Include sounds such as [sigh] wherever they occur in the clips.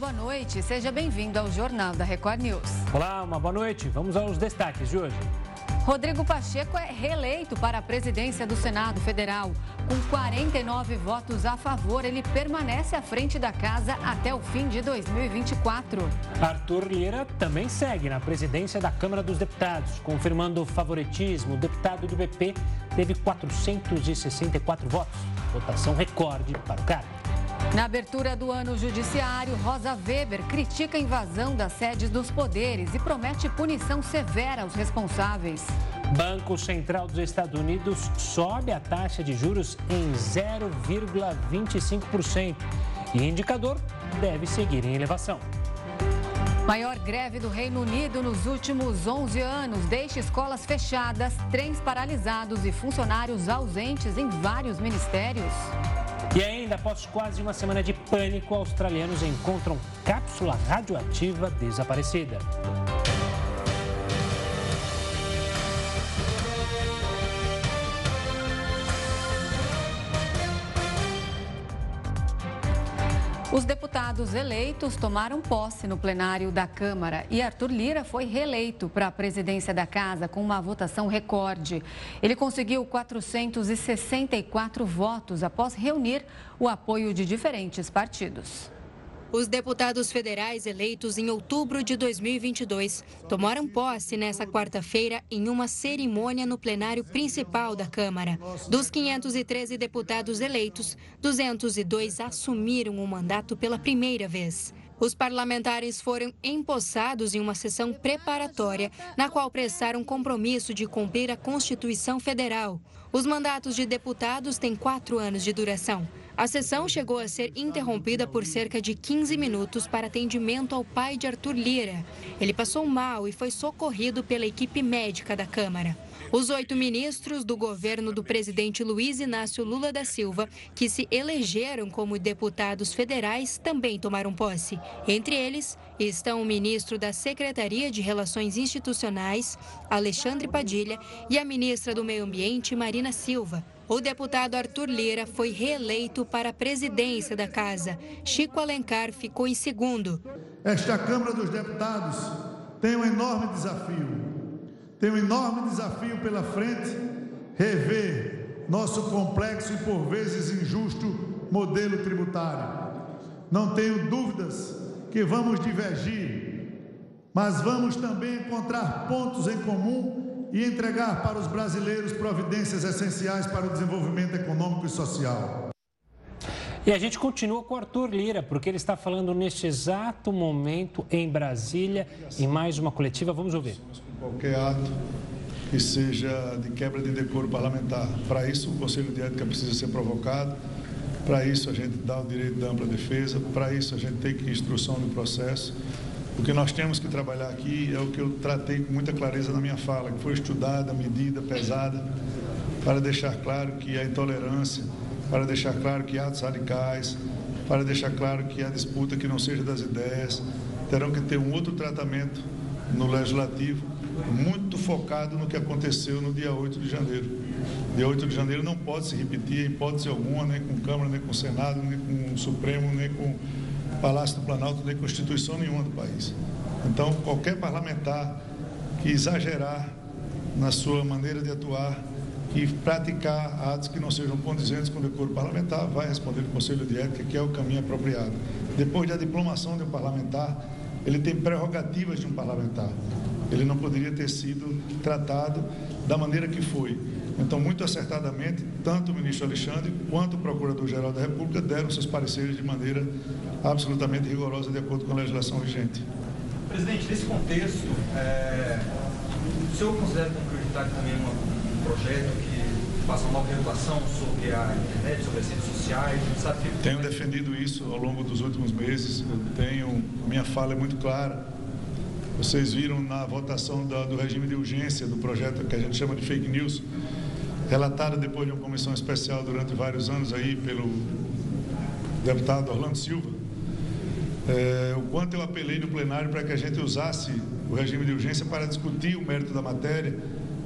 boa noite. Seja bem-vindo ao Jornal da Record News. Olá, uma boa noite. Vamos aos destaques de hoje. Rodrigo Pacheco é reeleito para a presidência do Senado Federal. Com 49 votos a favor, ele permanece à frente da casa até o fim de 2024. Arthur Lira também segue na presidência da Câmara dos Deputados, confirmando o favoritismo. O deputado do BP teve 464 votos, votação recorde para o cargo. Na abertura do ano judiciário, Rosa Weber critica a invasão das sedes dos poderes e promete punição severa aos responsáveis. Banco Central dos Estados Unidos sobe a taxa de juros em 0,25% e indicador deve seguir em elevação. Maior greve do Reino Unido nos últimos 11 anos deixa escolas fechadas, trens paralisados e funcionários ausentes em vários ministérios. E ainda, após quase uma semana de pânico, australianos encontram cápsula radioativa desaparecida. Os deputados eleitos tomaram posse no plenário da Câmara e Arthur Lira foi reeleito para a presidência da casa com uma votação recorde. Ele conseguiu 464 votos após reunir o apoio de diferentes partidos. Os deputados federais eleitos em outubro de 2022 tomaram posse nesta quarta-feira em uma cerimônia no plenário principal da Câmara. Dos 513 deputados eleitos, 202 assumiram o mandato pela primeira vez. Os parlamentares foram empossados em uma sessão preparatória, na qual prestaram compromisso de cumprir a Constituição Federal. Os mandatos de deputados têm quatro anos de duração. A sessão chegou a ser interrompida por cerca de 15 minutos para atendimento ao pai de Arthur Lira. Ele passou mal e foi socorrido pela equipe médica da Câmara. Os oito ministros do governo do presidente Luiz Inácio Lula da Silva, que se elegeram como deputados federais, também tomaram posse. Entre eles estão o ministro da Secretaria de Relações Institucionais, Alexandre Padilha, e a ministra do Meio Ambiente, Marina Silva. O deputado Arthur Lira foi reeleito para a presidência da casa. Chico Alencar ficou em segundo. Esta Câmara dos Deputados tem um enorme desafio. Tem um enorme desafio pela frente rever nosso complexo e por vezes injusto modelo tributário. Não tenho dúvidas que vamos divergir, mas vamos também encontrar pontos em comum e entregar para os brasileiros providências essenciais para o desenvolvimento econômico e social. E a gente continua com o Arthur Lira, porque ele está falando neste exato momento em Brasília, em mais uma coletiva. Vamos ouvir. Qualquer ato que seja de quebra de decoro parlamentar. Para isso, o Conselho de Ética precisa ser provocado. Para isso, a gente dá o direito de ampla defesa. Para isso, a gente tem que instrução do processo. O que nós temos que trabalhar aqui é o que eu tratei com muita clareza na minha fala, que foi estudada, medida, pesada, para deixar claro que a intolerância, para deixar claro que atos radicais, para deixar claro que a disputa que não seja das ideias, terão que ter um outro tratamento no legislativo, muito focado no que aconteceu no dia 8 de janeiro. Dia 8 de janeiro não pode se repetir em hipótese alguma, nem com Câmara, nem com Senado, nem com Supremo, nem com Palácio do Planalto nem Constituição nenhuma do país. Então, qualquer parlamentar que exagerar na sua maneira de atuar e praticar atos que não sejam condizentes com o decoro parlamentar, vai responder no Conselho de Ética, que é o caminho apropriado. Depois da diplomação de um parlamentar, ele tem prerrogativas de um parlamentar. Ele não poderia ter sido tratado da maneira que foi. Então, muito acertadamente, tanto o ministro Alexandre quanto o Procurador-Geral da República deram seus pareceres de maneira absolutamente rigorosa, de acordo com a legislação vigente. Presidente, nesse contexto, é, o senhor considera como prioritário também um projeto que faça uma regulação sobre a internet, sobre as redes sociais? Sabe. Tenho defendido isso ao longo dos últimos meses. Eu tenho, minha fala é muito clara. Vocês viram na votação da, do regime de urgência do projeto que a gente chama de fake news, relatada depois de uma comissão especial durante vários anos aí pelo deputado Orlando Silva, é, o quanto eu apelei no plenário para que a gente usasse o regime de urgência para discutir o mérito da matéria,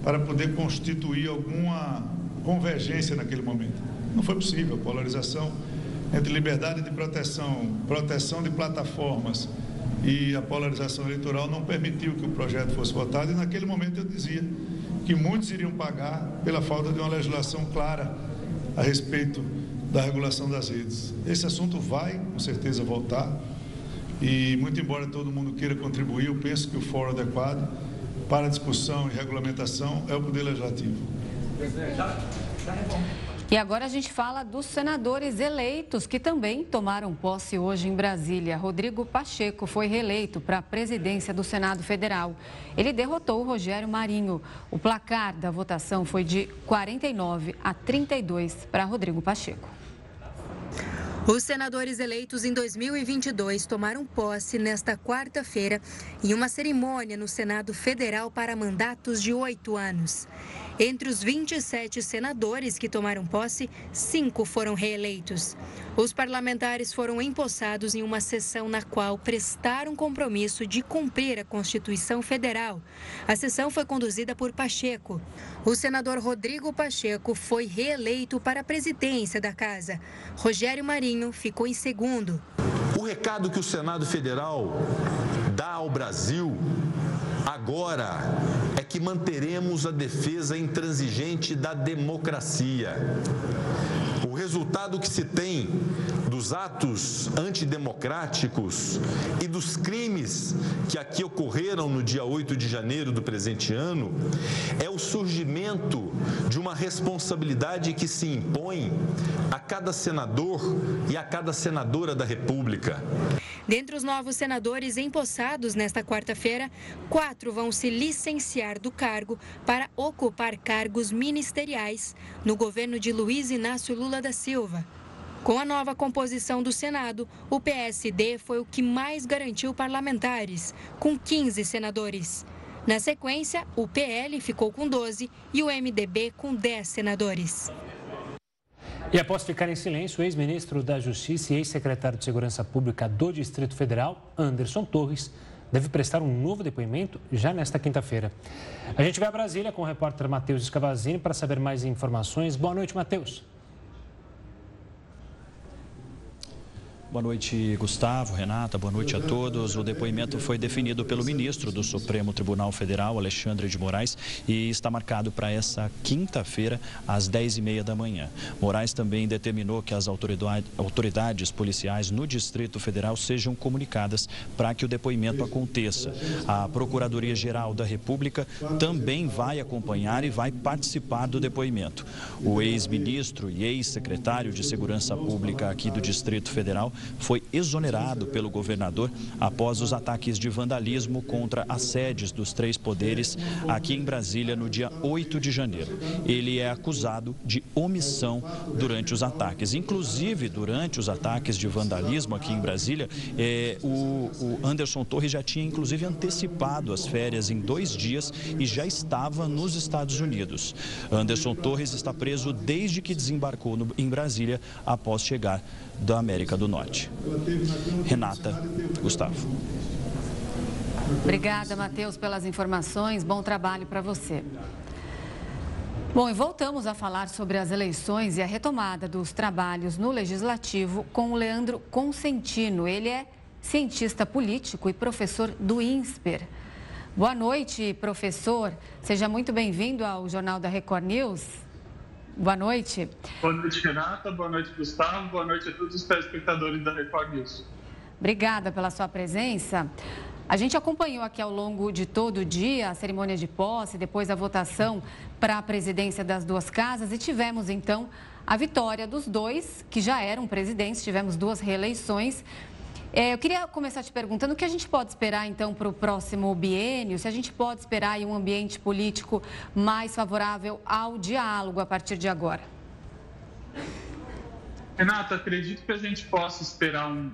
para poder constituir alguma convergência naquele momento. Não foi possível, a polarização entre liberdade de proteção, proteção de plataformas e a polarização eleitoral não permitiu que o projeto fosse votado e naquele momento eu dizia que muitos iriam pagar pela falta de uma legislação clara a respeito da regulação das redes. Esse assunto vai, com certeza, voltar e, muito embora todo mundo queira contribuir, eu penso que o fórum adequado para discussão e regulamentação é o Poder Legislativo. E agora a gente fala dos senadores eleitos que também tomaram posse hoje em Brasília. Rodrigo Pacheco foi reeleito para a presidência do Senado Federal. Ele derrotou Rogério Marinho. O placar da votação foi de 49 a 32 para Rodrigo Pacheco. Os senadores eleitos em 2022 tomaram posse nesta quarta-feira em uma cerimônia no Senado Federal para mandatos de oito anos. Entre os 27 senadores que tomaram posse, cinco foram reeleitos. Os parlamentares foram empossados em uma sessão na qual prestaram compromisso de cumprir a Constituição Federal. A sessão foi conduzida por Pacheco. O senador Rodrigo Pacheco foi reeleito para a presidência da casa. Rogério Marinho ficou em segundo. O recado que o Senado Federal dá ao Brasil agora que manteremos a defesa intransigente da democracia. O resultado que se tem dos atos antidemocráticos e dos crimes que aqui ocorreram no dia 8 de janeiro do presente ano é o surgimento de uma responsabilidade que se impõe a cada senador e a cada senadora da República. Dentre os novos senadores empossados nesta quarta-feira, quatro vão se licenciar do cargo para ocupar cargos ministeriais no governo de Luiz Inácio Lula da Silva. Com a nova composição do Senado, o PSD foi o que mais garantiu parlamentares, com 15 senadores. Na sequência, o PL ficou com 12 e o MDB com 10 senadores. E após ficar em silêncio, o ex-ministro da Justiça e ex-secretário de Segurança Pública do Distrito Federal, Anderson Torres, deve prestar um novo depoimento já nesta quinta-feira. A gente vai a Brasília com o repórter Matheus Escavazini para saber mais informações. Boa noite, Matheus. Boa noite, Gustavo, Renata, boa noite a todos. O depoimento foi definido pelo ministro do Supremo Tribunal Federal, Alexandre de Moraes, e está marcado para essa quinta-feira, às 10h30 da manhã. Moraes também determinou que as autoridades policiais no Distrito Federal sejam comunicadas para que o depoimento aconteça. A Procuradoria-Geral da República também vai acompanhar e vai participar do depoimento. O ex-ministro e ex-secretário de Segurança Pública aqui do Distrito Federal foi exonerado pelo governador após os ataques de vandalismo contra as sedes dos três poderes aqui em Brasília no dia 8 de janeiro. Ele é acusado de omissão durante os ataques. Inclusive, durante os ataques de vandalismo aqui em Brasília, é, o, o Anderson Torres já tinha inclusive antecipado as férias em dois dias e já estava nos Estados Unidos. Anderson Torres está preso desde que desembarcou no, em Brasília após chegar da América do Norte. Renata, Gustavo. Obrigada, Matheus, pelas informações. Bom trabalho para você. Bom, e voltamos a falar sobre as eleições e a retomada dos trabalhos no Legislativo com o Leandro Consentino. Ele é cientista político e professor do INSPER. Boa noite, professor. Seja muito bem-vindo ao Jornal da Record News. Boa noite. Boa noite, Renata. Boa noite, Gustavo. Boa noite a todos os telespectadores da Record News. Obrigada pela sua presença. A gente acompanhou aqui ao longo de todo o dia a cerimônia de posse, depois a votação para a presidência das duas casas e tivemos então a vitória dos dois que já eram presidentes, tivemos duas reeleições. É, eu queria começar te perguntando o que a gente pode esperar, então, para o próximo biênio, se a gente pode esperar um ambiente político mais favorável ao diálogo a partir de agora. Renato, acredito que a gente possa esperar um,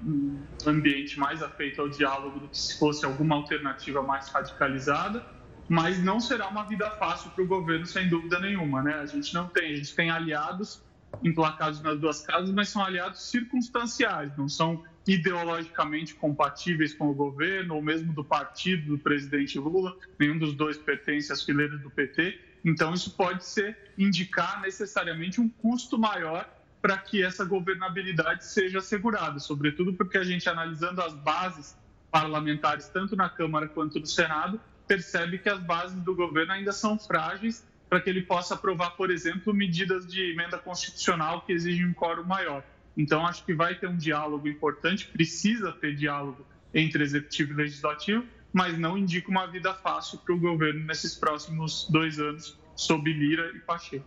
um ambiente mais afeito ao diálogo do que se fosse alguma alternativa mais radicalizada, mas não será uma vida fácil para o governo, sem dúvida nenhuma. Né? A gente não tem, a gente tem aliados emplacados nas duas casas, mas são aliados circunstanciais, não são ideologicamente compatíveis com o governo, ou mesmo do partido do presidente Lula, nenhum dos dois pertence às fileiras do PT. Então, isso pode ser indicar necessariamente um custo maior para que essa governabilidade seja assegurada, sobretudo porque a gente, analisando as bases parlamentares, tanto na Câmara quanto no Senado, percebe que as bases do governo ainda são frágeis para que ele possa aprovar, por exemplo, medidas de emenda constitucional que exigem um quórum maior. Então, acho que vai ter um diálogo importante, precisa ter diálogo entre executivo e legislativo, mas não indica uma vida fácil para o governo nesses próximos dois anos, sob Lira e Pacheco.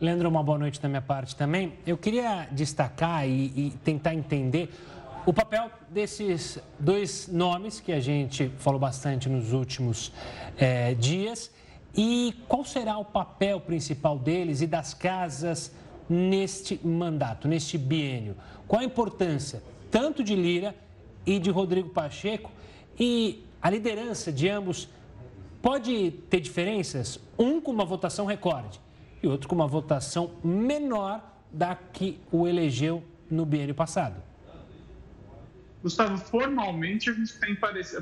Leandro, uma boa noite da minha parte também. Eu queria destacar e, e tentar entender o papel desses dois nomes que a gente falou bastante nos últimos é, dias e qual será o papel principal deles e das casas neste mandato, neste biênio. Qual a importância tanto de Lira e de Rodrigo Pacheco e a liderança de ambos pode ter diferenças, um com uma votação recorde e outro com uma votação menor da que o elegeu no biênio passado. Gustavo, formalmente a gente tem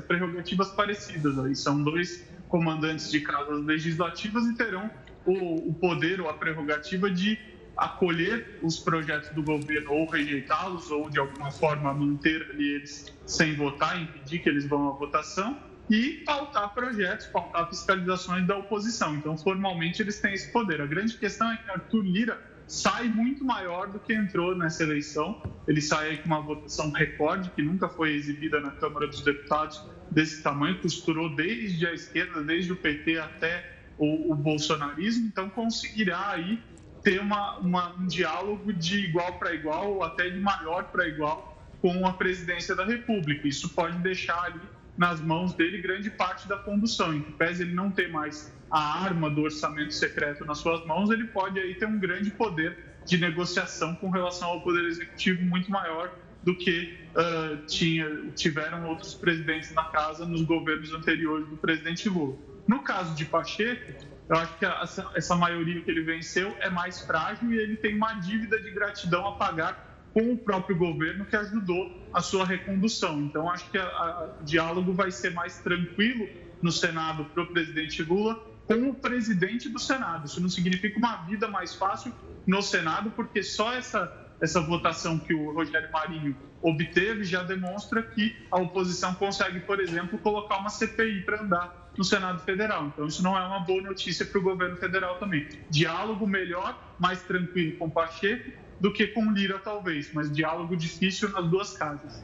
prerrogativas parecidas aí. São dois comandantes de casas legislativas e terão o, o poder ou a prerrogativa de acolher os projetos do governo ou rejeitá-los ou de alguma forma manter eles sem votar, impedir que eles vão à votação e pautar projetos, pautar fiscalizações da oposição. Então, formalmente, eles têm esse poder. A grande questão é que Arthur Lira sai muito maior do que entrou nessa eleição. Ele sai com uma votação recorde, que nunca foi exibida na Câmara dos Deputados desse tamanho, costurou desde a esquerda, desde o PT até o, o bolsonarismo, então conseguirá aí ter uma, uma, um diálogo de igual para igual, ou até de maior para igual, com a presidência da República. Isso pode deixar ali nas mãos dele grande parte da condução. Em que pese ele não ter mais a arma do orçamento secreto nas suas mãos, ele pode aí ter um grande poder de negociação com relação ao poder executivo muito maior do que uh, tinha, tiveram outros presidentes na casa nos governos anteriores do presidente Lula. No caso de Pacheco, eu acho que essa, essa maioria que ele venceu é mais frágil e ele tem uma dívida de gratidão a pagar com o próprio governo que ajudou a sua recondução. Então, acho que o diálogo vai ser mais tranquilo no Senado para o presidente Lula com o presidente do Senado. Isso não significa uma vida mais fácil no Senado, porque só essa, essa votação que o Rogério Marinho obteve já demonstra que a oposição consegue, por exemplo, colocar uma CPI para andar no Senado Federal. Então, isso não é uma boa notícia para o governo federal também. Diálogo melhor, mais tranquilo com Pacheco do que com Lira, talvez, mas diálogo difícil nas duas casas.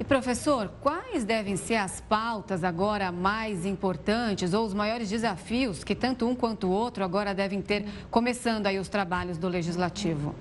E professor, quais devem ser as pautas agora mais importantes ou os maiores desafios que tanto um quanto o outro agora devem ter, começando aí os trabalhos do Legislativo?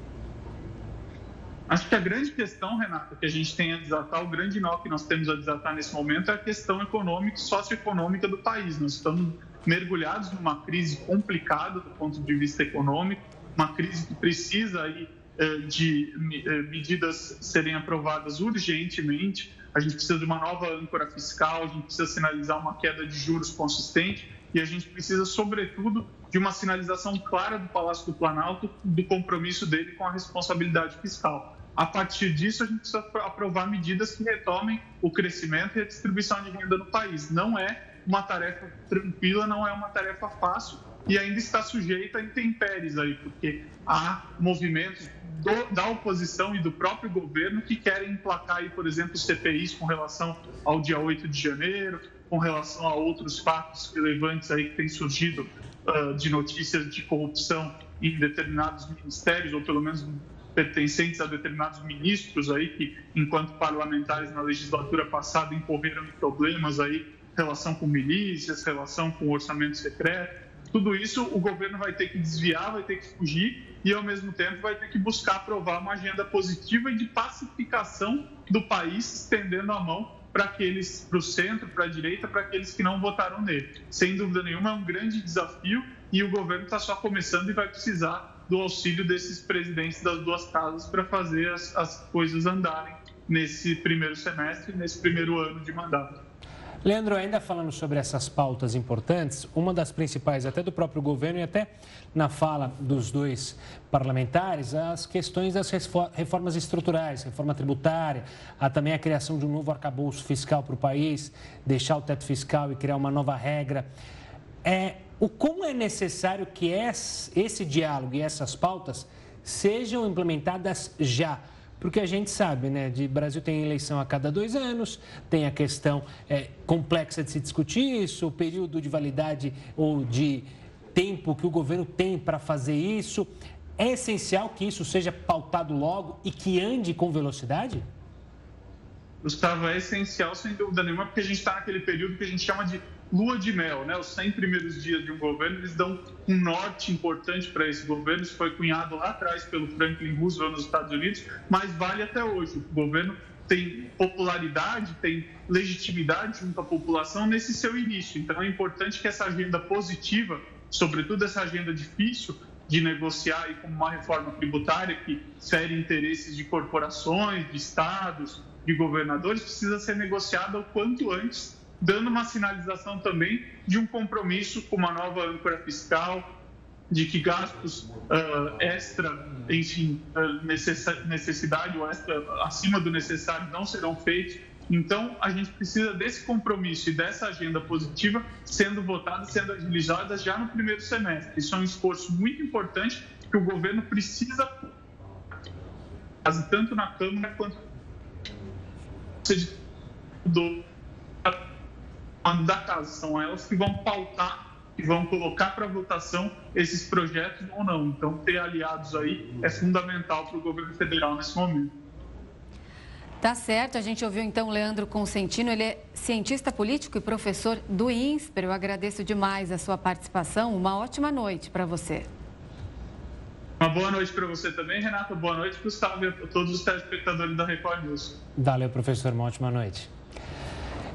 Acho que a grande questão, Renata, que a gente tem a desatar, o grande nó que nós temos a desatar nesse momento é a questão econômica e socioeconômica do país. Nós estamos mergulhados numa crise complicada do ponto de vista econômico, uma crise que precisa aí eh, de eh, medidas serem aprovadas urgentemente. A gente precisa de uma nova âncora fiscal, a gente precisa sinalizar uma queda de juros consistente e a gente precisa, sobretudo, de uma sinalização clara do Palácio do Planalto do compromisso dele com a responsabilidade fiscal. A partir disso, a gente precisa aprovar medidas que retomem o crescimento e a distribuição de renda no país. Não é uma tarefa tranquila, não é uma tarefa fácil, e ainda está sujeita a intempéries aí, porque há movimentos do, da oposição e do próprio governo que querem emplacar aí, por exemplo, CPIs com relação ao dia 8 de janeiro, com relação a outros fatos relevantes aí que têm surgido uh, de notícias de corrupção em determinados ministérios, ou pelo menos pertencentes a determinados ministros aí que, enquanto parlamentares na legislatura passada, incorreram em problemas aí, relação com milícias, relação com orçamento secreto. Tudo isso o governo vai ter que desviar, vai ter que fugir e, ao mesmo tempo, vai ter que buscar aprovar uma agenda positiva e de pacificação do país, estendendo a mão para aqueles, para o centro, para a direita, para aqueles que não votaram nele. Sem dúvida nenhuma, é um grande desafio e o governo está só começando e vai precisar do auxílio desses presidentes das duas casas para fazer as, as coisas andarem nesse primeiro semestre, nesse primeiro ano de mandato. Leandro, ainda falando sobre essas pautas importantes, uma das principais, até do próprio governo e até na fala dos dois parlamentares, as questões das reformas estruturais, reforma tributária, há também a criação de um novo arcabouço fiscal para o país, deixar o teto fiscal e criar uma nova regra. É, o como é necessário que esse diálogo e essas pautas sejam implementadas já. Porque a gente sabe, né? De Brasil tem eleição a cada dois anos, tem a questão é, complexa de se discutir isso, o período de validade ou de tempo que o governo tem para fazer isso. É essencial que isso seja pautado logo e que ande com velocidade? Gustavo, é essencial, sem dúvida nenhuma, porque a gente está naquele período que a gente chama de lua de mel, né? Os 100 primeiros dias de um governo, eles dão um norte importante para esse governo. Isso foi cunhado lá atrás pelo Franklin Roosevelt nos Estados Unidos, mas vale até hoje. O governo tem popularidade, tem legitimidade junto à população nesse seu início. Então é importante que essa agenda positiva, sobretudo essa agenda difícil de negociar e como uma reforma tributária que fere interesses de corporações, de estados, de governadores, precisa ser negociada o quanto antes dando uma sinalização também de um compromisso com uma nova âncora fiscal, de que gastos uh, extra, enfim, uh, necessidade ou extra acima do necessário não serão feitos. Então, a gente precisa desse compromisso e dessa agenda positiva sendo votada, sendo agilizada já no primeiro semestre. Isso é um esforço muito importante que o governo precisa fazer tanto na Câmara quanto do da casa. São elas que vão pautar, que vão colocar para votação esses projetos ou não. Então, ter aliados aí é fundamental para o governo federal nesse momento. Tá certo, a gente ouviu então o Leandro Consentino, ele é cientista político e professor do INSPER. Eu agradeço demais a sua participação. Uma ótima noite para você. Uma boa noite para você também, Renato. Boa noite, Gustavo, e a todos os telespectadores da Record News. Valeu, professor. Uma ótima noite.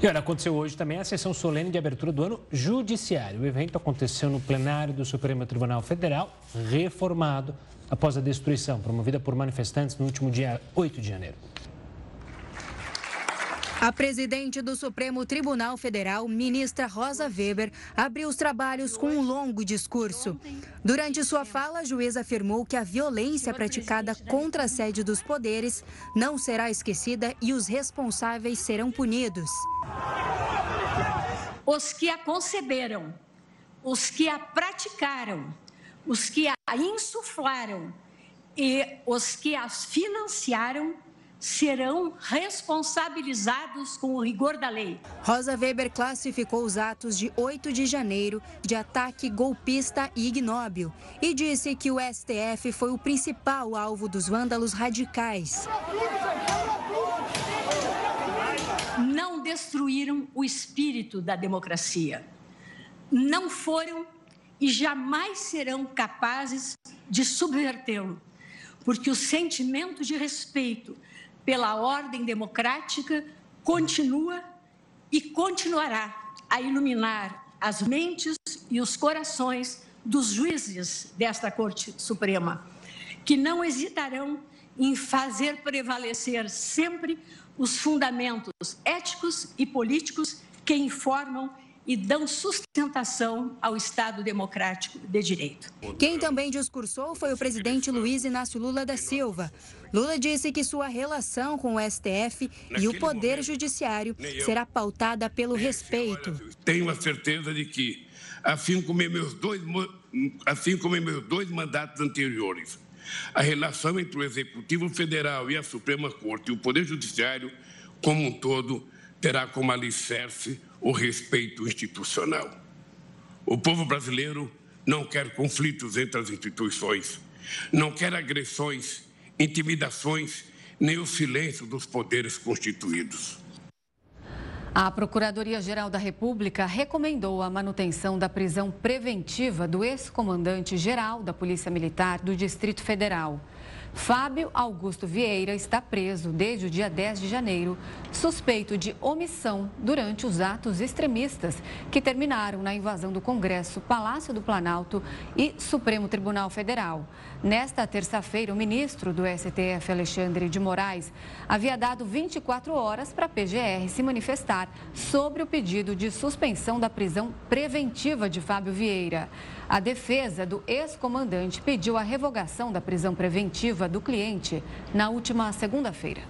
E olha, aconteceu hoje também a sessão solene de abertura do ano judiciário. O evento aconteceu no plenário do Supremo Tribunal Federal, reformado após a destruição promovida por manifestantes no último dia 8 de janeiro. A presidente do Supremo Tribunal Federal, ministra Rosa Weber, abriu os trabalhos com um longo discurso. Durante sua fala, a juíza afirmou que a violência praticada contra a sede dos poderes não será esquecida e os responsáveis serão punidos. Os que a conceberam, os que a praticaram, os que a insuflaram e os que as financiaram serão responsabilizados com o rigor da lei. Rosa Weber classificou os atos de 8 de janeiro de ataque golpista e ignóbil e disse que o STF foi o principal alvo dos vândalos radicais. Não destruíram o espírito da democracia. Não foram e jamais serão capazes de subvertê-lo, porque o sentimento de respeito pela ordem democrática continua e continuará a iluminar as mentes e os corações dos juízes desta Corte Suprema, que não hesitarão em fazer prevalecer sempre os fundamentos éticos e políticos que informam e dão sustentação ao Estado democrático de direito. Quem também discursou foi o presidente Luiz Inácio Lula da Silva. Lula disse que sua relação com o STF e o Poder Judiciário será pautada pelo respeito. Tenho a certeza de que, assim como em meus dois, assim como em meus dois mandatos anteriores, a relação entre o Executivo Federal e a Suprema Corte e o Poder Judiciário, como um todo, terá como alicerce o respeito institucional. O povo brasileiro não quer conflitos entre as instituições, não quer agressões, intimidações, nem o silêncio dos poderes constituídos. A Procuradoria-Geral da República recomendou a manutenção da prisão preventiva do ex-comandante-geral da Polícia Militar do Distrito Federal. Fábio Augusto Vieira está preso desde o dia 10 de janeiro, suspeito de omissão durante os atos extremistas que terminaram na invasão do Congresso, Palácio do Planalto e Supremo Tribunal Federal. Nesta terça-feira, o ministro do STF, Alexandre de Moraes, havia dado 24 horas para a PGR se manifestar sobre o pedido de suspensão da prisão preventiva de Fábio Vieira. A defesa do ex-comandante pediu a revogação da prisão preventiva do cliente na última segunda-feira.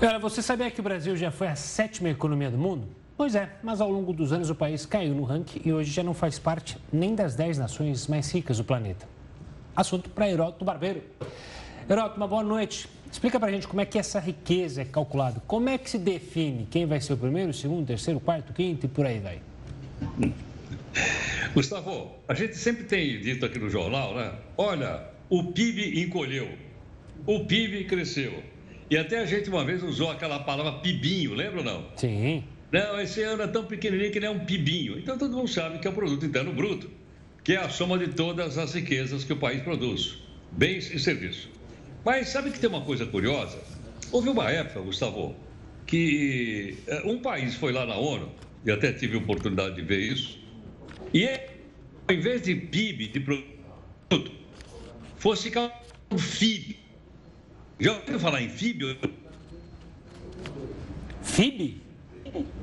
Olha, você sabia que o Brasil já foi a sétima economia do mundo? Pois é, mas ao longo dos anos o país caiu no ranking e hoje já não faz parte nem das 10 nações mais ricas do planeta. Assunto para Heródoto Barbeiro. Heródoto, uma boa noite. Explica para a gente como é que essa riqueza é calculada. Como é que se define quem vai ser o primeiro, o segundo, o terceiro, o quarto, o quinto e por aí vai? Gustavo, a gente sempre tem dito aqui no jornal, né? Olha, o PIB encolheu, o PIB cresceu. E até a gente uma vez usou aquela palavra pibinho, lembra ou não? Sim. Não, esse ano é tão pequenininho que nem um pibinho. Então todo mundo sabe que é o produto interno bruto, que é a soma de todas as riquezas que o país produz, bens e serviços. Mas sabe que tem uma coisa curiosa? Houve uma época, Gustavo, que eh, um país foi lá na ONU, e até tive a oportunidade de ver isso, e ao invés de PIB, de produto, fosse um FIB. Já ouviu falar em FIB? FIB?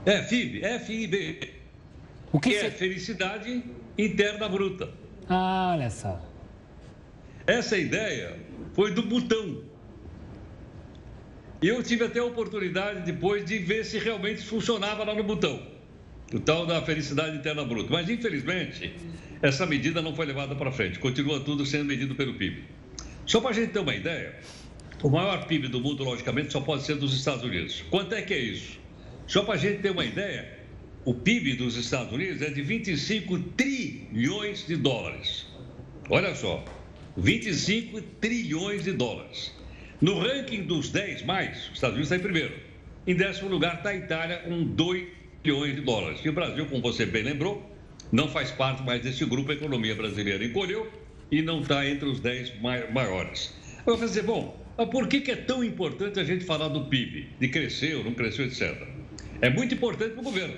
É, FIB, F-I-B. O que, que é felicidade interna bruta. Ah, olha só. Essa ideia foi do Butão. E eu tive até a oportunidade depois de ver se realmente funcionava lá no Butão, o tal da felicidade interna bruta. Mas, infelizmente, essa medida não foi levada para frente, continua tudo sendo medido pelo PIB. Só para a gente ter uma ideia, o maior PIB do mundo, logicamente, só pode ser dos Estados Unidos. Quanto é que é isso? Só para a gente ter uma ideia, o PIB dos Estados Unidos é de 25 trilhões de dólares. Olha só, 25 trilhões de dólares. No ranking dos 10 mais, os Estados Unidos está em primeiro. Em décimo lugar está a Itália, com 2 trilhões de dólares. E o Brasil, como você bem lembrou, não faz parte mais desse grupo. A economia brasileira encolheu e não está entre os 10 maiores. Eu vou dizer, bom, por que, que é tão importante a gente falar do PIB? De crescer ou não cresceu, etc. É muito importante para o governo.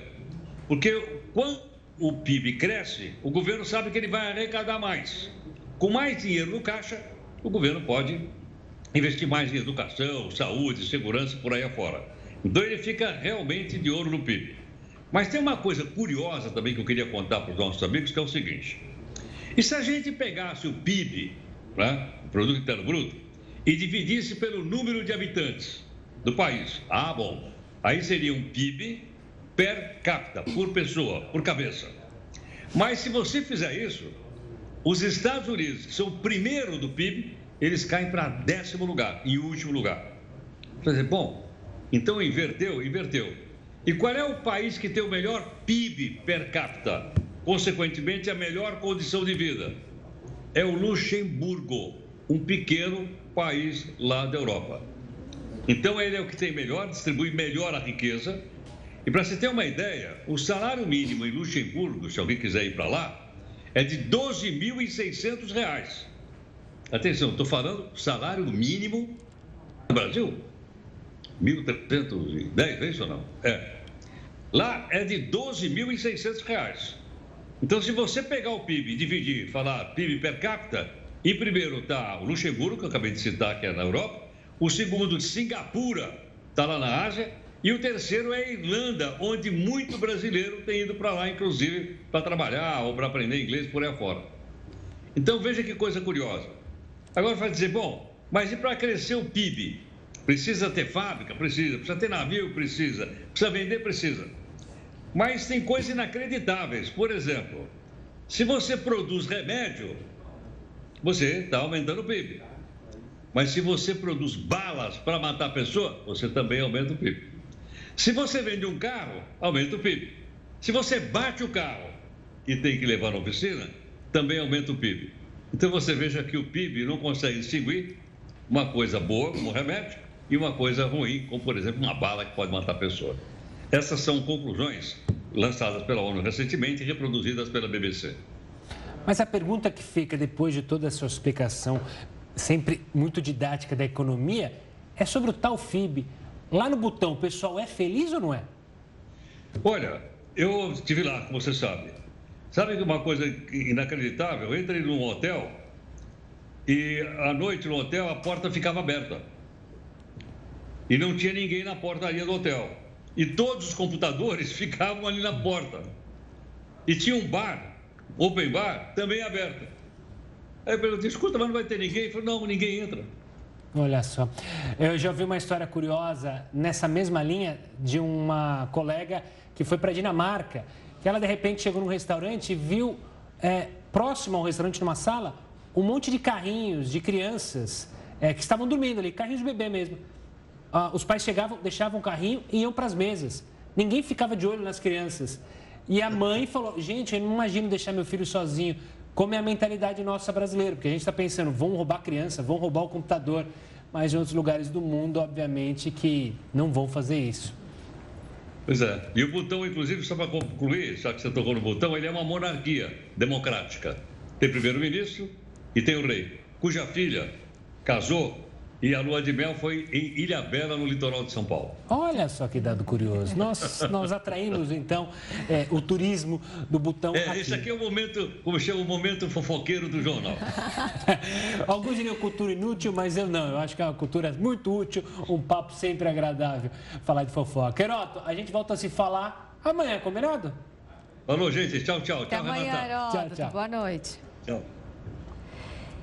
Porque quando o PIB cresce, o governo sabe que ele vai arrecadar mais. Com mais dinheiro no caixa, o governo pode investir mais em educação, saúde, segurança por aí afora. Então ele fica realmente de ouro no PIB. Mas tem uma coisa curiosa também que eu queria contar para os nossos amigos, que é o seguinte. E se a gente pegasse o PIB, né, o Produto Interno Bruto, e dividisse pelo número de habitantes do país? Ah, bom. Aí seria um PIB per capita, por pessoa, por cabeça. Mas se você fizer isso, os Estados Unidos, que são o primeiro do PIB, eles caem para décimo lugar, em último lugar. Quer dizer, bom, então inverteu, inverteu. E qual é o país que tem o melhor PIB per capita? Consequentemente, a melhor condição de vida? É o Luxemburgo, um pequeno país lá da Europa. Então, ele é o que tem melhor, distribui melhor a riqueza. E para você ter uma ideia, o salário mínimo em Luxemburgo, se alguém quiser ir para lá, é de R$ 12.600. Atenção, estou falando salário mínimo no Brasil. 1.310, é isso ou não? É. Lá é de R$ 12.600. Então, se você pegar o PIB e dividir, falar PIB per capita, em primeiro está o Luxemburgo, que eu acabei de citar, que é na Europa. O segundo, Singapura, está lá na Ásia. E o terceiro é a Irlanda, onde muito brasileiro tem ido para lá, inclusive, para trabalhar ou para aprender inglês por aí afora. Então veja que coisa curiosa. Agora vai dizer, bom, mas e para crescer o PIB? Precisa ter fábrica? Precisa. Precisa ter navio? Precisa. Precisa vender? Precisa. Mas tem coisas inacreditáveis. Por exemplo, se você produz remédio, você está aumentando o PIB. Mas se você produz balas para matar a pessoa, você também aumenta o PIB. Se você vende um carro, aumenta o PIB. Se você bate o carro e tem que levar na oficina, também aumenta o PIB. Então você veja que o PIB não consegue distinguir uma coisa boa, como remédio, e uma coisa ruim, como por exemplo uma bala que pode matar a pessoa. Essas são conclusões lançadas pela ONU recentemente e reproduzidas pela BBC. Mas a pergunta que fica depois de toda essa explicação, sempre muito didática da economia, é sobre o tal FIB. Lá no Butão, o pessoal é feliz ou não é? Olha, eu estive lá, como você sabe. Sabe uma coisa inacreditável? Eu entrei num hotel e à noite no hotel a porta ficava aberta. E não tinha ninguém na portaria do hotel. E todos os computadores [laughs] ficavam ali na porta. E tinha um bar, open bar, também aberto. Aí eu perguntei, escuta, mas não vai ter ninguém? Ele falou, não, ninguém entra. Olha só, eu já vi uma história curiosa nessa mesma linha de uma colega que foi para Dinamarca, que ela de repente chegou num restaurante e viu é, próximo ao restaurante, numa sala, um monte de carrinhos de crianças é, que estavam dormindo ali, carrinhos de bebê mesmo. Ah, os pais chegavam, deixavam o carrinho e iam para as mesas. Ninguém ficava de olho nas crianças. E a mãe falou: gente, eu não imagino deixar meu filho sozinho. Como é a mentalidade nossa brasileira, porque a gente está pensando, vão roubar a criança, vão roubar o computador. Mas em outros lugares do mundo, obviamente, que não vão fazer isso. Pois é. E o Butão, inclusive, só para concluir, já que você tocou no Butão, ele é uma monarquia democrática. Tem primeiro-ministro e tem o rei, cuja filha casou e a lua de mel foi em Ilha Bela, no litoral de São Paulo. Olha só que dado curioso. Nós, [laughs] nós atraímos, então, é, o turismo do Butão é, aqui. Esse aqui é o momento, como chama, o momento fofoqueiro do jornal. [laughs] Alguns diriam cultura inútil, mas eu não. Eu acho que é uma cultura muito útil, um papo sempre agradável falar de fofoca. Queroto, a gente volta a se falar amanhã, combinado? Falou, gente. Tchau, tchau. Até tchau, amanhã, Renata. Heródoto. Tchau, tchau. Boa noite. Tchau.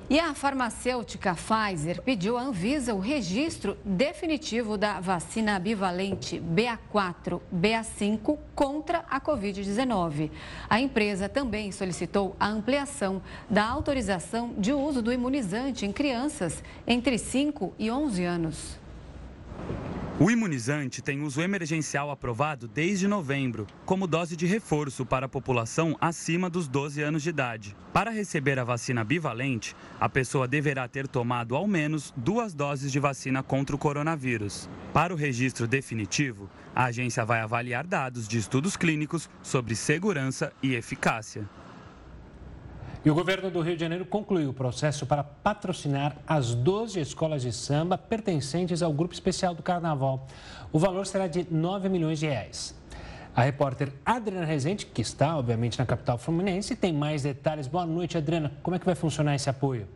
E a farmacêutica Pfizer pediu à Anvisa o registro definitivo da vacina bivalente BA4, BA5 contra a Covid-19. A empresa também solicitou a ampliação da autorização de uso do imunizante em crianças entre 5 e 11 anos. O imunizante tem uso emergencial aprovado desde novembro, como dose de reforço para a população acima dos 12 anos de idade. Para receber a vacina bivalente, a pessoa deverá ter tomado ao menos duas doses de vacina contra o coronavírus. Para o registro definitivo, a agência vai avaliar dados de estudos clínicos sobre segurança e eficácia. E o governo do Rio de Janeiro concluiu o processo para patrocinar as 12 escolas de samba pertencentes ao grupo especial do Carnaval. O valor será de 9 milhões de reais. A repórter Adriana Rezende, que está, obviamente, na capital fluminense, tem mais detalhes. Boa noite, Adriana. Como é que vai funcionar esse apoio?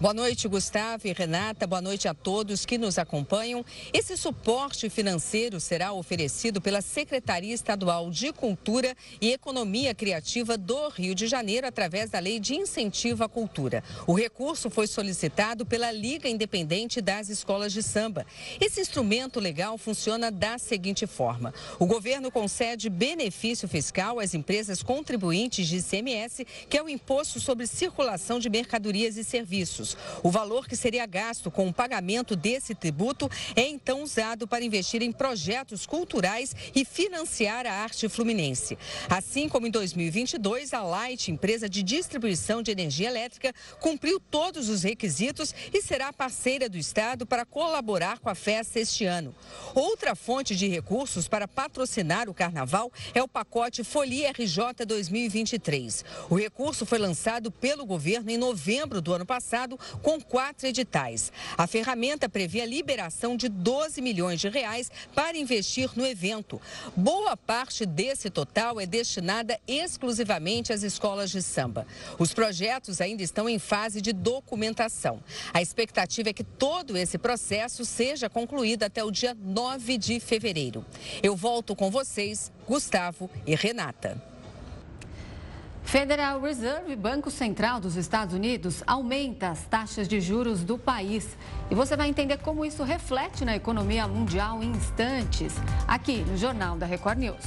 Boa noite, Gustavo e Renata. Boa noite a todos que nos acompanham. Esse suporte financeiro será oferecido pela Secretaria Estadual de Cultura e Economia Criativa do Rio de Janeiro através da Lei de Incentivo à Cultura. O recurso foi solicitado pela Liga Independente das Escolas de Samba. Esse instrumento legal funciona da seguinte forma: o governo concede benefício fiscal às empresas contribuintes de ICMS, que é o Imposto sobre Circulação de Mercadorias e Serviços. O valor que seria gasto com o pagamento desse tributo é então usado para investir em projetos culturais e financiar a arte fluminense. Assim como em 2022, a Light, empresa de distribuição de energia elétrica, cumpriu todos os requisitos e será parceira do Estado para colaborar com a festa este ano. Outra fonte de recursos para patrocinar o carnaval é o pacote Folia RJ 2023. O recurso foi lançado pelo governo em novembro do ano passado com quatro editais. A ferramenta prevê a liberação de 12 milhões de reais para investir no evento. Boa parte desse total é destinada exclusivamente às escolas de samba. Os projetos ainda estão em fase de documentação. A expectativa é que todo esse processo seja concluído até o dia 9 de fevereiro. Eu volto com vocês, Gustavo e Renata. Federal Reserve, Banco Central dos Estados Unidos, aumenta as taxas de juros do país. E você vai entender como isso reflete na economia mundial em instantes, aqui no Jornal da Record News.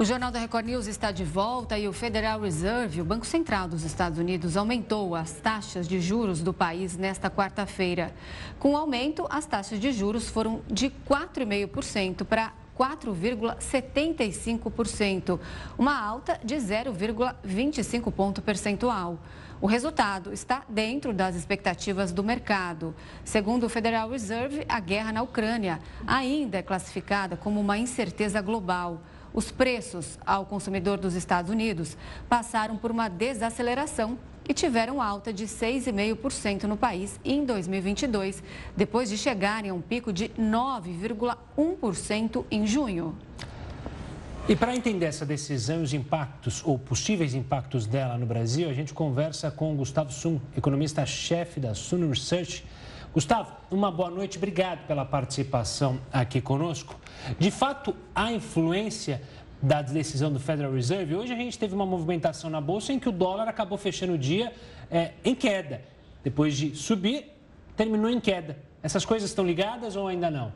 O Jornal da Record News está de volta e o Federal Reserve, o Banco Central dos Estados Unidos, aumentou as taxas de juros do país nesta quarta-feira. Com o aumento, as taxas de juros foram de 4,5% para 4,75%, uma alta de 0,25 ponto percentual. O resultado está dentro das expectativas do mercado. Segundo o Federal Reserve, a guerra na Ucrânia ainda é classificada como uma incerteza global. Os preços ao consumidor dos Estados Unidos passaram por uma desaceleração e tiveram alta de 6,5% no país em 2022, depois de chegarem a um pico de 9,1% em junho. E para entender essa decisão e os impactos ou possíveis impactos dela no Brasil, a gente conversa com Gustavo Sum, economista-chefe da Sun Research. Gustavo, uma boa noite, obrigado pela participação aqui conosco. De fato, há influência da decisão do Federal Reserve. Hoje a gente teve uma movimentação na Bolsa em que o dólar acabou fechando o dia é, em queda. Depois de subir, terminou em queda. Essas coisas estão ligadas ou ainda não?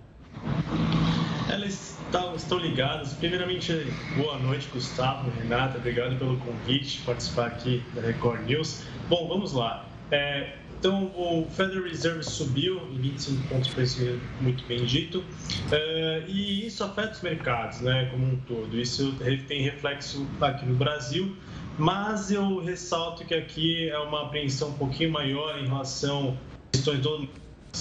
Elas estão ligadas. Primeiramente, boa noite, Gustavo, Renata, obrigado pelo convite participar aqui da Record News. Bom, vamos lá. É, então, o Federal Reserve subiu em 25 pontos, foi muito bem dito, é, e isso afeta os mercados, né, como um todo. Isso tem reflexo aqui no Brasil, mas eu ressalto que aqui é uma apreensão um pouquinho maior em relação às questões do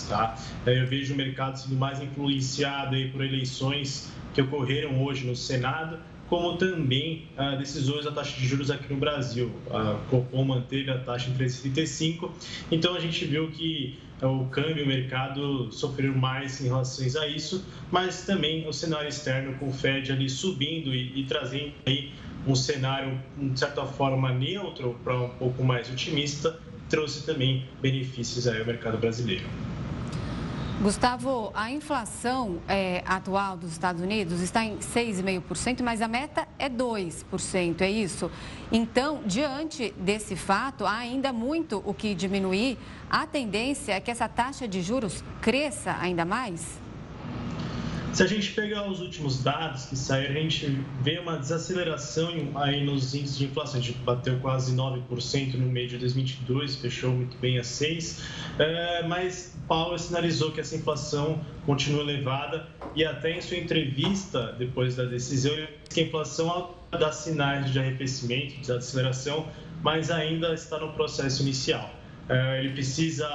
tá? Eu vejo o mercado sendo mais influenciado aí por eleições que ocorreram hoje no Senado, como também ah, decisões da taxa de juros aqui no Brasil. A Copom manteve a taxa em 3,35, então a gente viu que o câmbio, o mercado sofreram mais em relação a isso, mas também o cenário externo com o Fed ali subindo e, e trazendo aí um cenário, de certa forma, neutro para um pouco mais otimista, trouxe também benefícios aí ao mercado brasileiro. Gustavo, a inflação é, atual dos Estados Unidos está em 6,5%, mas a meta é 2%, é isso? Então, diante desse fato, há ainda muito o que diminuir. A tendência é que essa taxa de juros cresça ainda mais? Se a gente pegar os últimos dados que saíram, a gente vê uma desaceleração aí nos índices de inflação. A gente bateu quase 9% no mês de 2022, fechou muito bem a 6%, é, mas Powell sinalizou que essa inflação continua elevada e até em sua entrevista, depois da decisão, ele disse que a inflação dá sinais de arrefecimento, de desaceleração, mas ainda está no processo inicial. É, ele precisa,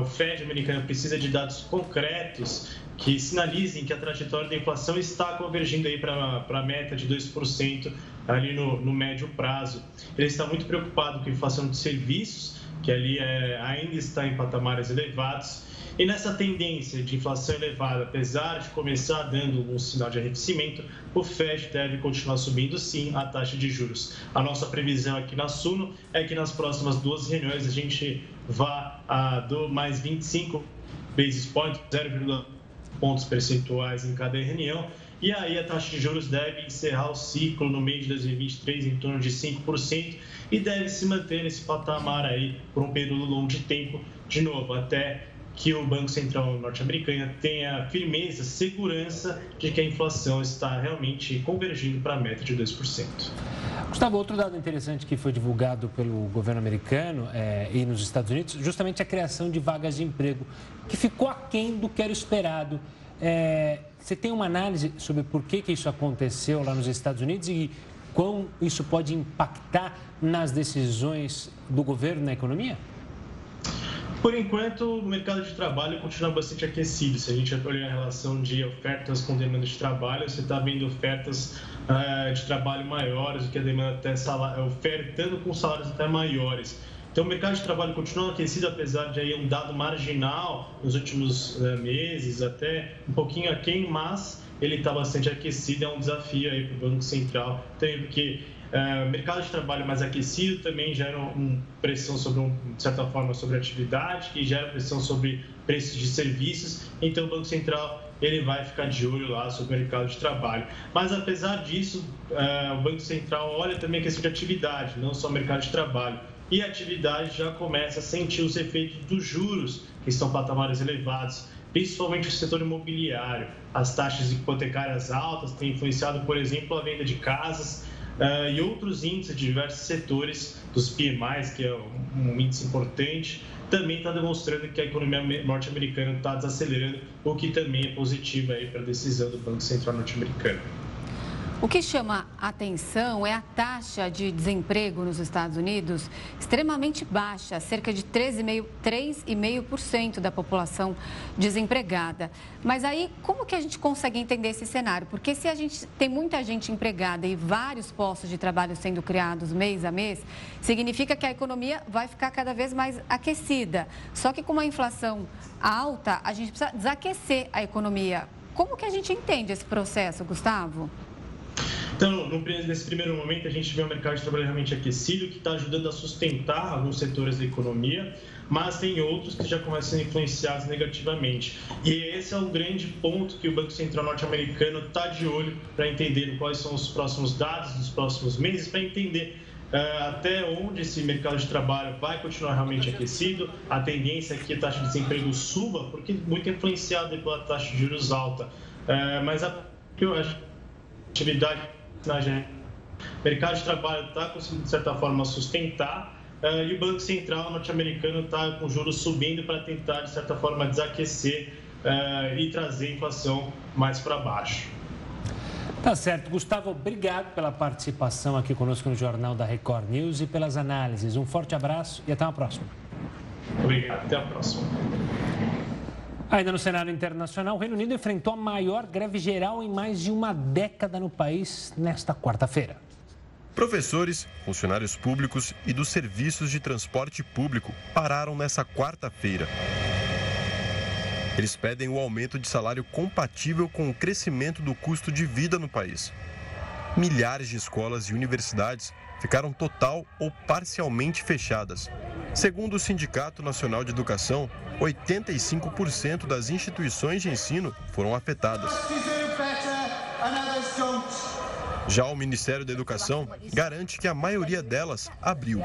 o Fed americano precisa de dados concretos que sinalizem que a trajetória da inflação está convergindo aí para a meta de 2% ali no, no, médio prazo. Ele está muito preocupado com a inflação de serviços, que ali é, ainda está em patamares elevados. E nessa tendência de inflação elevada, apesar de começar dando um sinal de arrefecimento, o Fed deve continuar subindo sim a taxa de juros. A nossa previsão aqui na Suno é que nas próximas duas reuniões a gente vá a do mais 25 basis points, 0,1 pontos percentuais em cada reunião. E aí a taxa de juros deve encerrar o ciclo no mês de 2023 em torno de 5% e deve se manter nesse patamar aí por um período longo de tempo, de novo, até que o Banco Central norte-americano tenha firmeza, segurança de que a inflação está realmente convergindo para a meta de 2%. Gustavo, outro dado interessante que foi divulgado pelo governo americano é, e nos Estados Unidos, justamente a criação de vagas de emprego, que ficou aquém do que era esperado. É, você tem uma análise sobre por que, que isso aconteceu lá nos Estados Unidos e quão isso pode impactar nas decisões do governo na economia? Por enquanto, o mercado de trabalho continua bastante aquecido. Se a gente olhar a relação de ofertas com demanda de trabalho, você está vendo ofertas uh, de trabalho maiores do que a demanda até salário, ofertando com salários até maiores. Então, o mercado de trabalho continua aquecido, apesar de aí um dado marginal nos últimos uh, meses, até um pouquinho aquém, mas ele está bastante aquecido. É um desafio aí para o Banco Central, também porque Uh, mercado de trabalho mais aquecido também gera uma pressão sobre, um, de certa forma, sobre atividade, que gera pressão sobre preços de serviços. Então, o Banco Central ele vai ficar de olho lá sobre o mercado de trabalho. Mas, apesar disso, uh, o Banco Central olha também a questão de atividade, não só mercado de trabalho. E a atividade já começa a sentir os efeitos dos juros, que estão patamares elevados principalmente o setor imobiliário. As taxas hipotecárias altas têm influenciado, por exemplo, a venda de casas uh, e outros índices de diversos setores dos PMIs, que é um índice importante, também está demonstrando que a economia norte-americana está desacelerando, o que também é positivo para a decisão do Banco Central norte-americano. O que chama atenção é a taxa de desemprego nos Estados Unidos extremamente baixa, cerca de 3,5% da população desempregada. Mas aí, como que a gente consegue entender esse cenário? Porque se a gente tem muita gente empregada e vários postos de trabalho sendo criados mês a mês, significa que a economia vai ficar cada vez mais aquecida. Só que com uma inflação alta, a gente precisa desaquecer a economia. Como que a gente entende esse processo, Gustavo? Então, no, nesse primeiro momento, a gente vê um mercado de trabalho realmente aquecido, que está ajudando a sustentar alguns setores da economia, mas tem outros que já começam a ser influenciados negativamente. E esse é o grande ponto que o Banco Central norte-americano está de olho para entender quais são os próximos dados dos próximos meses, para entender uh, até onde esse mercado de trabalho vai continuar realmente aquecido. A tendência é que a taxa de desemprego suba, porque muito influenciada pela taxa de juros alta. É, mas a, a atividade na gente, o mercado de trabalho está conseguindo, de certa forma, sustentar é, e o Banco Central norte-americano está com juros subindo para tentar, de certa forma, desaquecer é, e trazer a inflação mais para baixo. Tá certo. Gustavo, obrigado pela participação aqui conosco no Jornal da Record News e pelas análises. Um forte abraço e até uma próxima. Obrigado. Até a próxima. Ainda no cenário internacional, o Reino Unido enfrentou a maior greve geral em mais de uma década no país nesta quarta-feira. Professores, funcionários públicos e dos serviços de transporte público pararam nessa quarta-feira. Eles pedem o aumento de salário compatível com o crescimento do custo de vida no país. Milhares de escolas e universidades ficaram total ou parcialmente fechadas. Segundo o Sindicato Nacional de Educação, 85% das instituições de ensino foram afetadas. Já o Ministério da Educação garante que a maioria delas abriu,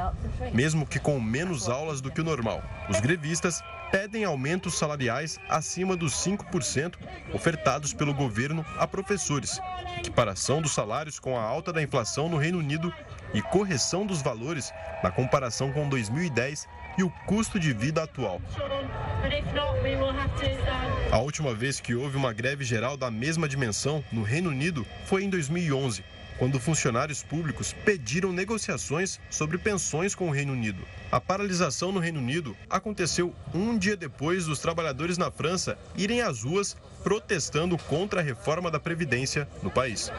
mesmo que com menos aulas do que o normal. Os grevistas pedem aumentos salariais acima dos 5% ofertados pelo governo a professores, equiparação dos salários com a alta da inflação no Reino Unido e correção dos valores na comparação com 2010 e o custo de vida atual. A última vez que houve uma greve geral da mesma dimensão no Reino Unido foi em 2011, quando funcionários públicos pediram negociações sobre pensões com o Reino Unido. A paralisação no Reino Unido aconteceu um dia depois dos trabalhadores na França irem às ruas protestando contra a reforma da Previdência no país.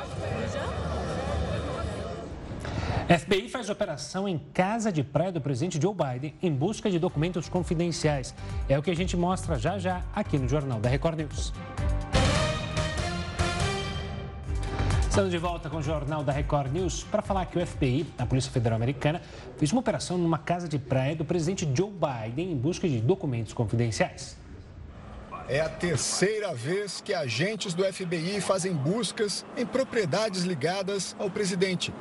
FBI faz operação em casa de praia do presidente Joe Biden em busca de documentos confidenciais. É o que a gente mostra já já aqui no Jornal da Record News. Estamos de volta com o Jornal da Record News para falar que o FBI, a Polícia Federal Americana, fez uma operação numa casa de praia do presidente Joe Biden em busca de documentos confidenciais. É a terceira vez que agentes do FBI fazem buscas em propriedades ligadas ao presidente.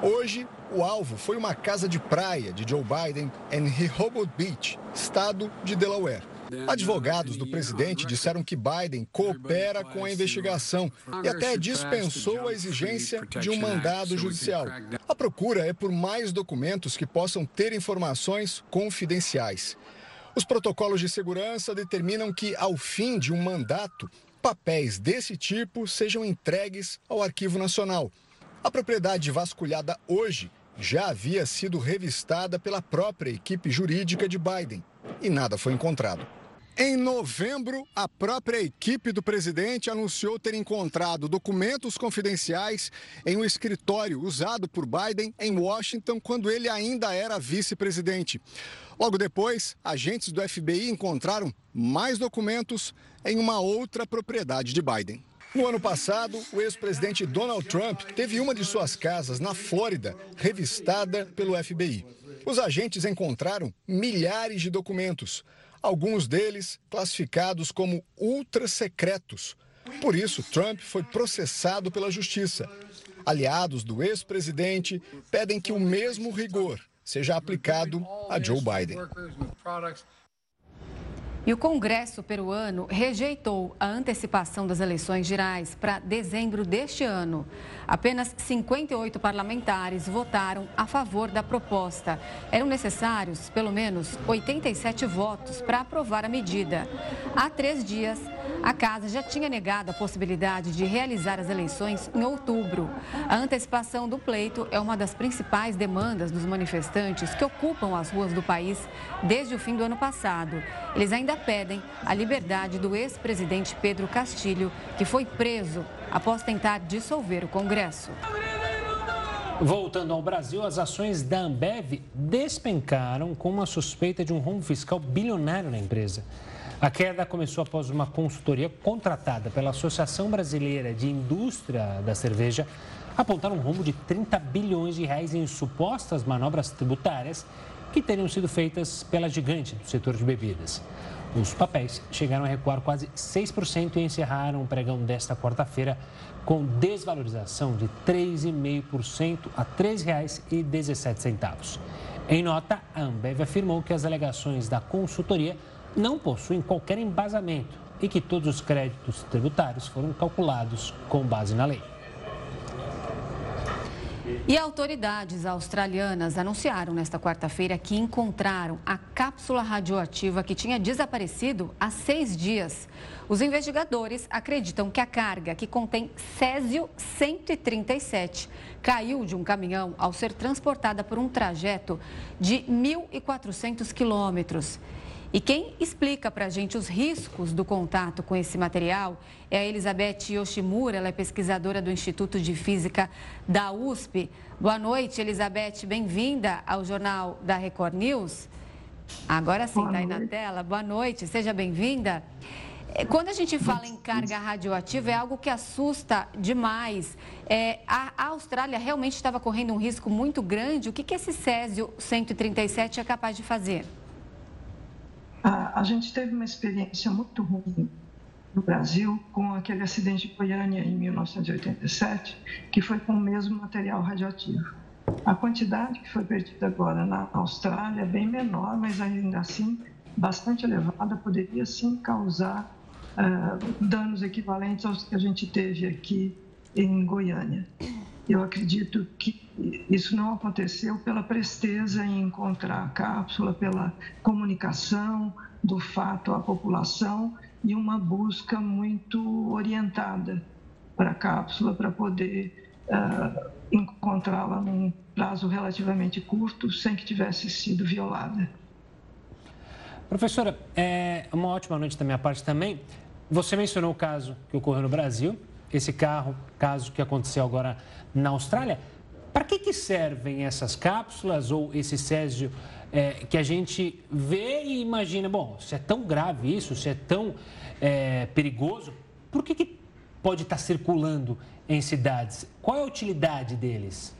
Hoje, o alvo foi uma casa de praia de Joe Biden em Rehoboth Beach, estado de Delaware. Advogados do presidente disseram que Biden coopera com a investigação e até dispensou a exigência de um mandado judicial. A procura é por mais documentos que possam ter informações confidenciais. Os protocolos de segurança determinam que, ao fim de um mandato, papéis desse tipo sejam entregues ao Arquivo Nacional. A propriedade vasculhada hoje já havia sido revistada pela própria equipe jurídica de Biden e nada foi encontrado. Em novembro, a própria equipe do presidente anunciou ter encontrado documentos confidenciais em um escritório usado por Biden em Washington quando ele ainda era vice-presidente. Logo depois, agentes do FBI encontraram mais documentos em uma outra propriedade de Biden. No ano passado, o ex-presidente Donald Trump teve uma de suas casas na Flórida revistada pelo FBI. Os agentes encontraram milhares de documentos, alguns deles classificados como ultra secretos. Por isso, Trump foi processado pela justiça. Aliados do ex-presidente pedem que o mesmo rigor seja aplicado a Joe Biden. E o Congresso peruano rejeitou a antecipação das eleições gerais para dezembro deste ano. Apenas 58 parlamentares votaram a favor da proposta. Eram necessários, pelo menos, 87 votos para aprovar a medida. Há três dias, a Casa já tinha negado a possibilidade de realizar as eleições em outubro. A antecipação do pleito é uma das principais demandas dos manifestantes que ocupam as ruas do país desde o fim do ano passado. Eles ainda pedem a liberdade do ex-presidente Pedro Castilho, que foi preso após tentar dissolver o Congresso. Voltando ao Brasil, as ações da Ambev despencaram com uma suspeita de um rombo fiscal bilionário na empresa. A queda começou após uma consultoria contratada pela Associação Brasileira de Indústria da Cerveja apontar um rombo de 30 bilhões de reais em supostas manobras tributárias que teriam sido feitas pela gigante do setor de bebidas. Os papéis chegaram a recuar quase 6% e encerraram o pregão desta quarta-feira com desvalorização de 3,5% a R$ 3,17. Em nota, a Ambev afirmou que as alegações da consultoria não possuem qualquer embasamento e que todos os créditos tributários foram calculados com base na lei. E autoridades australianas anunciaram nesta quarta-feira que encontraram a cápsula radioativa que tinha desaparecido há seis dias. Os investigadores acreditam que a carga, que contém césio 137, caiu de um caminhão ao ser transportada por um trajeto de 1.400 quilômetros. E quem explica para a gente os riscos do contato com esse material é a Elizabeth Yoshimura, ela é pesquisadora do Instituto de Física da USP. Boa noite, Elizabeth, bem-vinda ao Jornal da Record News. Agora sim, está aí na tela. Boa noite, seja bem-vinda. É, quando a gente fala em carga radioativa, é algo que assusta demais. É, a, a, Austrália realmente estava correndo um risco muito grande. O que, que esse Césio 137 é capaz de fazer? A, a gente teve uma experiência muito ruim no Brasil com aquele acidente de Goiânia em 1987, que foi com o mesmo material radioativo. A quantidade que foi perdida agora na Austrália é bem menor, mas ainda assim bastante elevada, poderia sim causar uh, danos equivalentes aos que a gente teve aqui em Goiânia. Eu acredito que isso não aconteceu pela presteza em encontrar a cápsula, pela comunicação do fato à população e uma busca muito orientada para a cápsula para poder uh, encontrá-la num prazo relativamente curto, sem que tivesse sido violada. Professora, é uma ótima noite da minha parte também. Você mencionou o caso que ocorreu no Brasil, esse carro, caso que aconteceu agora na Austrália. Para que, que servem essas cápsulas ou esse césio é, que a gente vê e imagina, bom, se é tão grave isso, se é tão é, perigoso, por que, que pode estar circulando em cidades? Qual é a utilidade deles?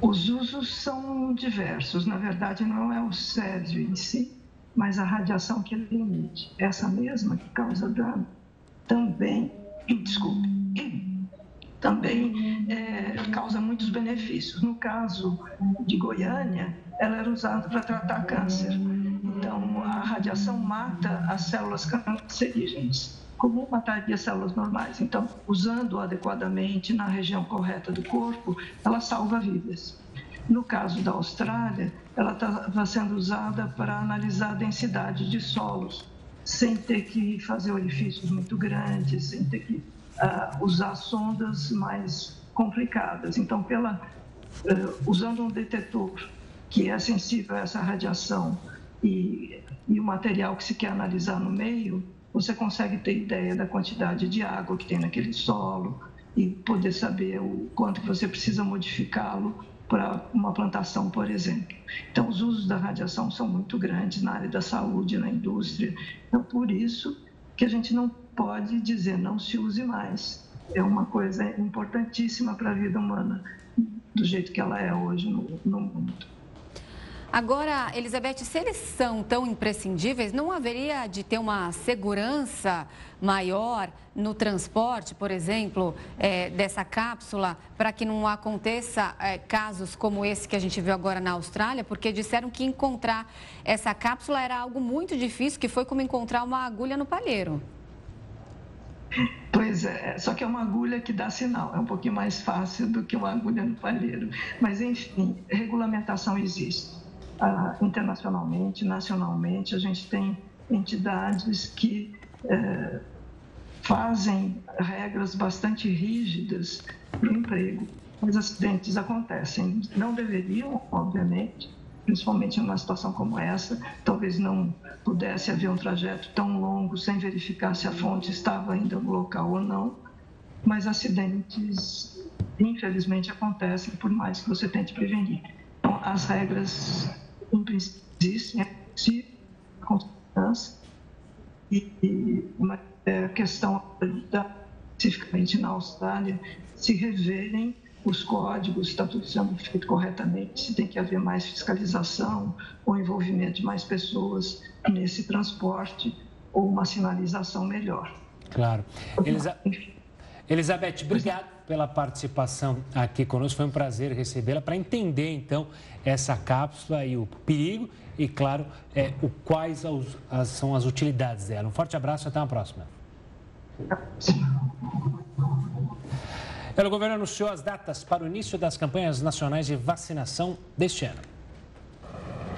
Os usos são diversos. Na verdade, não é o césio em si, mas a radiação que ele emite. Essa mesma que causa dano também, desculpe, também é, causa muitos benefícios. No caso de Goiânia, ela era usada para tratar câncer. Então, a radiação mata as células cancerígenas, como mataria células normais. Então, usando adequadamente na região correta do corpo, ela salva vidas. No caso da Austrália, ela estava sendo usada para analisar a densidade de solos, sem ter que fazer orifícios muito grandes, sem ter que uh, usar sondas mais complicadas. Então, pela, uh, usando um detetor que é sensível a essa radiação e, e o material que se quer analisar no meio, você consegue ter ideia da quantidade de água que tem naquele solo e poder saber o quanto que você precisa modificá-lo para uma plantação, por exemplo. Então, os usos da radiação são muito grandes na área da saúde, na indústria. Então, por isso que a gente não pode dizer não se use mais. É uma coisa importantíssima para a vida humana, do jeito que ela é hoje no, no mundo. Agora, Elizabeth, se eles são tão imprescindíveis, não haveria de ter uma segurança maior no transporte, por exemplo, é, dessa cápsula, para que não aconteça é, casos como esse que a gente viu agora na Austrália? Porque disseram que encontrar essa cápsula era algo muito difícil, que foi como encontrar uma agulha no palheiro. Pois é, só que é uma agulha que dá sinal, é um pouquinho mais fácil do que uma agulha no palheiro. Mas, enfim, regulamentação existe ah, internacionalmente, nacionalmente, a gente tem entidades que eh, fazem regras bastante rígidas para o emprego. Os acidentes acontecem, não deveriam, obviamente, principalmente numa situação como essa, talvez não pudesse haver um trajeto tão longo sem verificar se a fonte estava ainda no local ou não, mas acidentes, infelizmente, acontecem por mais que você tente prevenir. Então, as regras em princípio, existe, é possível a constância e uma é, questão da, especificamente na Austrália, se reverem os códigos, está tudo sendo feito corretamente, se tem que haver mais fiscalização ou envolvimento de mais pessoas nesse transporte ou uma sinalização melhor. Claro. Elisa... Elizabeth, obrigado pela participação aqui conosco. Foi um prazer recebê-la para entender, então, essa cápsula e o perigo e, claro, é, o quais as, são as utilidades dela. Um forte abraço e até uma próxima. O governo anunciou as datas para o início das campanhas nacionais de vacinação deste ano.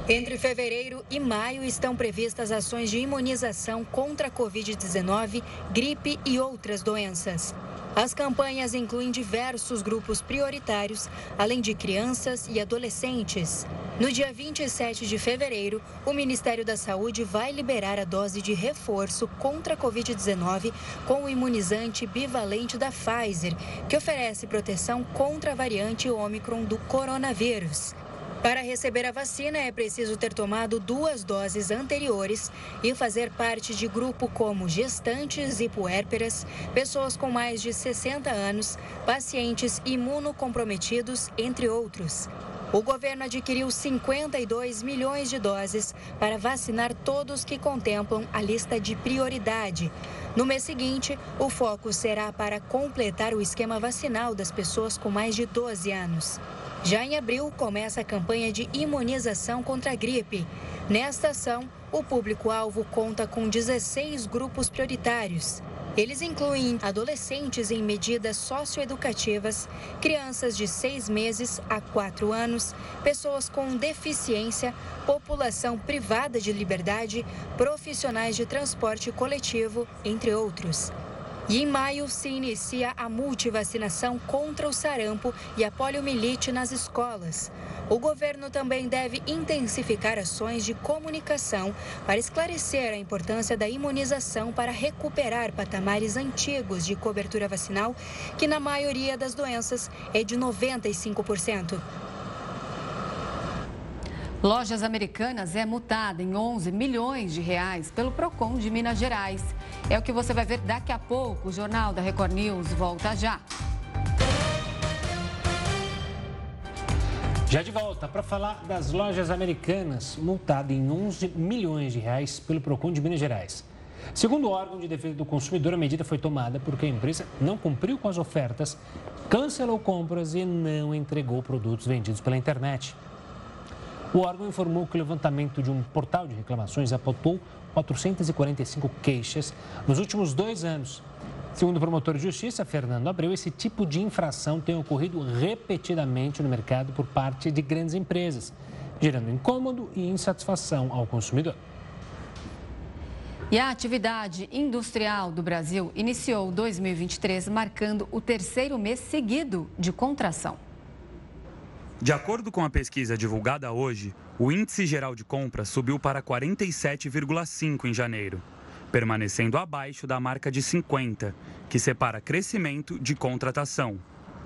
Entre fevereiro e maio estão previstas ações de imunização contra a Covid-19, gripe e outras doenças. As campanhas incluem diversos grupos prioritários, além de crianças e adolescentes. No dia 27 de fevereiro, o Ministério da Saúde vai liberar a dose de reforço contra a Covid-19 com o imunizante bivalente da Pfizer, que oferece proteção contra a variante Ômicron do coronavírus. Para receber a vacina, é preciso ter tomado duas doses anteriores e fazer parte de grupo como gestantes e puérperas, pessoas com mais de 60 anos, pacientes imunocomprometidos, entre outros. O governo adquiriu 52 milhões de doses para vacinar todos que contemplam a lista de prioridade. No mês seguinte, o foco será para completar o esquema vacinal das pessoas com mais de 12 anos. Já em abril, começa a campanha de imunização contra a gripe. Nesta ação, o público-alvo conta com 16 grupos prioritários. Eles incluem adolescentes em medidas socioeducativas, crianças de seis meses a quatro anos, pessoas com deficiência, população privada de liberdade, profissionais de transporte coletivo, entre outros. E em maio se inicia a multivacinação contra o sarampo e a poliomielite nas escolas. O governo também deve intensificar ações de comunicação para esclarecer a importância da imunização para recuperar patamares antigos de cobertura vacinal, que na maioria das doenças é de 95%. Lojas Americanas é multada em 11 milhões de reais pelo Procon de Minas Gerais. É o que você vai ver daqui a pouco. O Jornal da Record News volta já. Já de volta para falar das lojas americanas, multada em 11 milhões de reais pelo Procon de Minas Gerais. Segundo o órgão de defesa do consumidor, a medida foi tomada porque a empresa não cumpriu com as ofertas, cancelou compras e não entregou produtos vendidos pela internet. O órgão informou que o levantamento de um portal de reclamações apontou 445 queixas nos últimos dois anos. Segundo o promotor de justiça, Fernando Abreu, esse tipo de infração tem ocorrido repetidamente no mercado por parte de grandes empresas, gerando incômodo e insatisfação ao consumidor. E a atividade industrial do Brasil iniciou 2023 marcando o terceiro mês seguido de contração. De acordo com a pesquisa divulgada hoje, o índice geral de compras subiu para 47,5 em janeiro, permanecendo abaixo da marca de 50, que separa crescimento de contratação.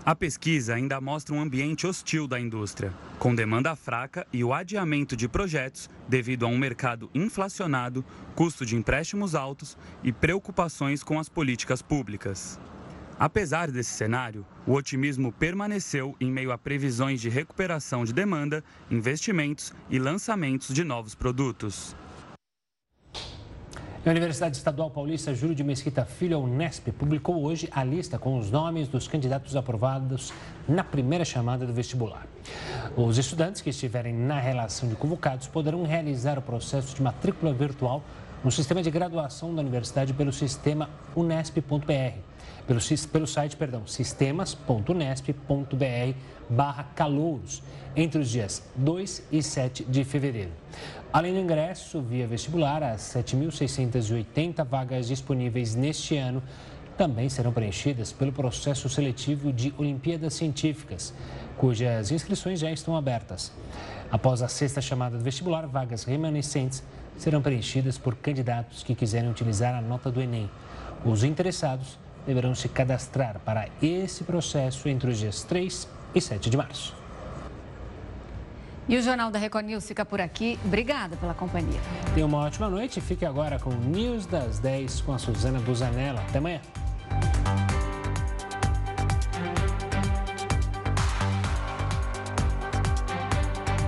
A pesquisa ainda mostra um ambiente hostil da indústria, com demanda fraca e o adiamento de projetos devido a um mercado inflacionado, custo de empréstimos altos e preocupações com as políticas públicas. Apesar desse cenário, o otimismo permaneceu em meio a previsões de recuperação de demanda, investimentos e lançamentos de novos produtos. A Universidade Estadual Paulista Júlio de Mesquita Filho, a Unesp, publicou hoje a lista com os nomes dos candidatos aprovados na primeira chamada do vestibular. Os estudantes que estiverem na relação de convocados poderão realizar o processo de matrícula virtual no sistema de graduação da universidade pelo sistema unesp.br pelo, pelo site, perdão, sistemas.nesp.br barra calouros, entre os dias 2 e 7 de fevereiro. Além do ingresso via vestibular, as 7.680 vagas disponíveis neste ano também serão preenchidas pelo processo seletivo de Olimpíadas Científicas, cujas inscrições já estão abertas. Após a sexta chamada do vestibular, vagas remanescentes serão preenchidas por candidatos que quiserem utilizar a nota do Enem. Os interessados deverão se cadastrar para esse processo entre os dias 3 e 7 de março. E o Jornal da Record News fica por aqui. Obrigada pela companhia. Tenha uma ótima noite. Fique agora com o News das 10 com a Suzana Busanella. Até amanhã.